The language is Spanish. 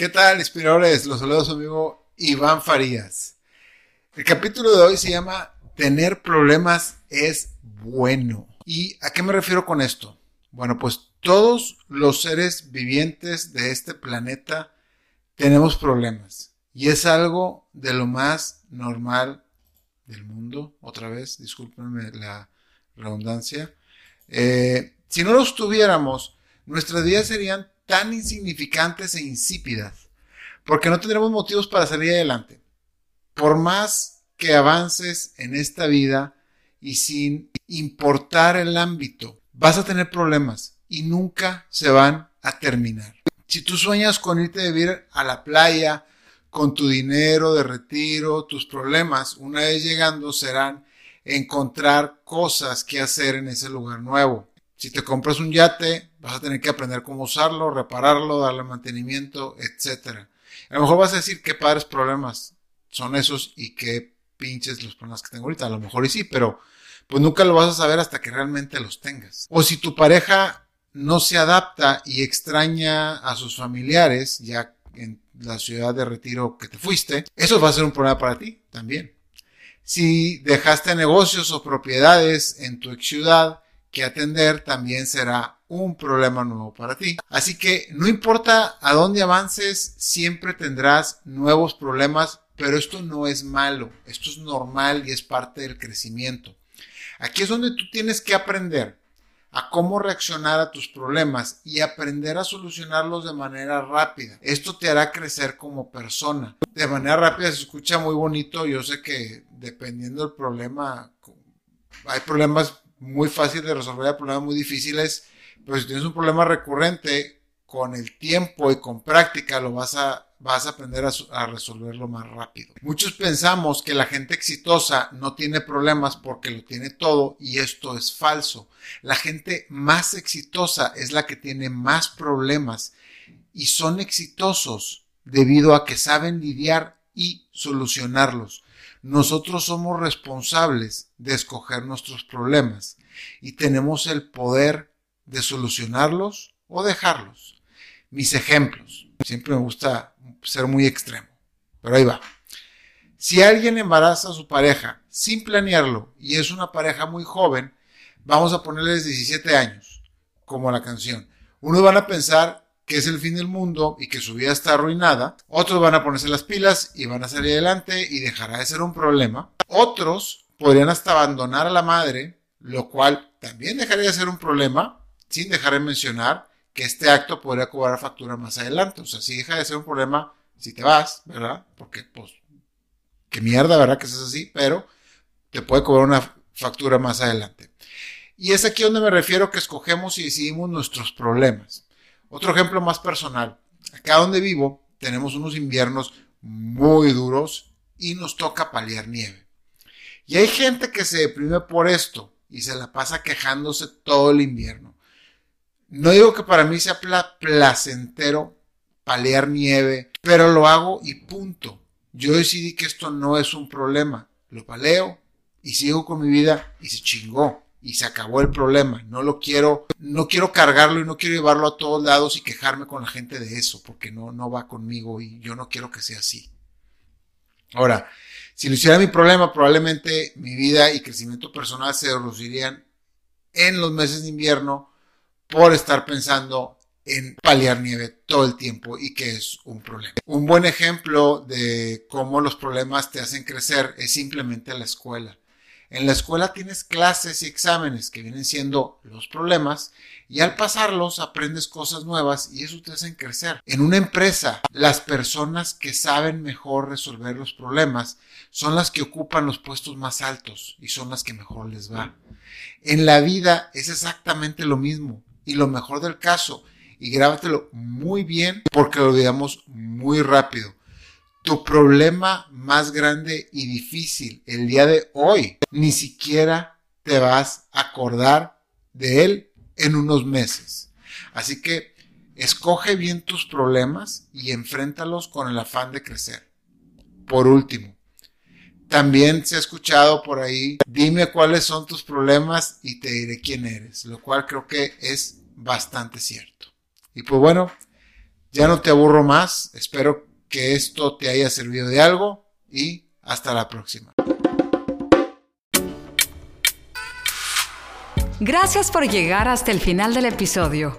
¿Qué tal, inspiradores? Los saludos su amigo Iván Farías. El capítulo de hoy se llama Tener problemas es bueno. ¿Y a qué me refiero con esto? Bueno, pues todos los seres vivientes de este planeta tenemos problemas. Y es algo de lo más normal del mundo. Otra vez, discúlpenme la redundancia. Eh, si no los tuviéramos, nuestras vidas serían tan insignificantes e insípidas, porque no tendremos motivos para salir adelante. Por más que avances en esta vida y sin importar el ámbito, vas a tener problemas y nunca se van a terminar. Si tú sueñas con irte a vivir a la playa, con tu dinero de retiro, tus problemas, una vez llegando, serán encontrar cosas que hacer en ese lugar nuevo. Si te compras un yate, vas a tener que aprender cómo usarlo, repararlo, darle mantenimiento, etc. A lo mejor vas a decir qué padres problemas son esos y qué pinches los problemas que tengo ahorita. A lo mejor y sí, pero pues nunca lo vas a saber hasta que realmente los tengas. O si tu pareja no se adapta y extraña a sus familiares, ya en la ciudad de retiro que te fuiste, eso va a ser un problema para ti también. Si dejaste negocios o propiedades en tu ex ciudad, que atender también será un problema nuevo para ti. Así que no importa a dónde avances, siempre tendrás nuevos problemas, pero esto no es malo, esto es normal y es parte del crecimiento. Aquí es donde tú tienes que aprender a cómo reaccionar a tus problemas y aprender a solucionarlos de manera rápida. Esto te hará crecer como persona. De manera rápida se escucha muy bonito. Yo sé que dependiendo del problema, hay problemas muy fácil de resolver problemas muy difíciles, pero si tienes un problema recurrente, con el tiempo y con práctica lo vas a, vas a aprender a, a, resolverlo más rápido. Muchos pensamos que la gente exitosa no tiene problemas porque lo tiene todo y esto es falso. La gente más exitosa es la que tiene más problemas y son exitosos debido a que saben lidiar y solucionarlos. Nosotros somos responsables de escoger nuestros problemas y tenemos el poder de solucionarlos o dejarlos. Mis ejemplos. Siempre me gusta ser muy extremo, pero ahí va. Si alguien embaraza a su pareja sin planearlo y es una pareja muy joven, vamos a ponerles 17 años, como la canción. Unos van a pensar que es el fin del mundo y que su vida está arruinada. Otros van a ponerse las pilas y van a salir adelante y dejará de ser un problema. Otros podrían hasta abandonar a la madre, lo cual también dejaría de ser un problema, sin dejar de mencionar que este acto podría cobrar factura más adelante. O sea, si deja de ser un problema si te vas, ¿verdad? Porque, pues, qué mierda, ¿verdad? Que es así, pero te puede cobrar una factura más adelante. Y es aquí donde me refiero que escogemos y decidimos nuestros problemas. Otro ejemplo más personal. Acá donde vivo tenemos unos inviernos muy duros y nos toca paliar nieve. Y hay gente que se deprime por esto y se la pasa quejándose todo el invierno. No digo que para mí sea placentero paliar nieve, pero lo hago y punto. Yo decidí que esto no es un problema. Lo paleo y sigo con mi vida y se chingó y se acabó el problema. No lo quiero, no quiero cargarlo y no quiero llevarlo a todos lados y quejarme con la gente de eso, porque no, no va conmigo y yo no quiero que sea así. Ahora, si lo hiciera mi problema, probablemente mi vida y crecimiento personal se reducirían en los meses de invierno por estar pensando en paliar nieve todo el tiempo y que es un problema. Un buen ejemplo de cómo los problemas te hacen crecer es simplemente la escuela. En la escuela tienes clases y exámenes que vienen siendo los problemas y al pasarlos aprendes cosas nuevas y eso te hace crecer. En una empresa, las personas que saben mejor resolver los problemas son las que ocupan los puestos más altos y son las que mejor les va. En la vida es exactamente lo mismo y lo mejor del caso y grábatelo muy bien porque lo olvidamos muy rápido tu problema más grande y difícil el día de hoy, ni siquiera te vas a acordar de él en unos meses. Así que escoge bien tus problemas y enfréntalos con el afán de crecer. Por último, también se ha escuchado por ahí, dime cuáles son tus problemas y te diré quién eres, lo cual creo que es bastante cierto. Y pues bueno, Ya no te aburro más. Espero que esto te haya servido de algo y hasta la próxima. Gracias por llegar hasta el final del episodio.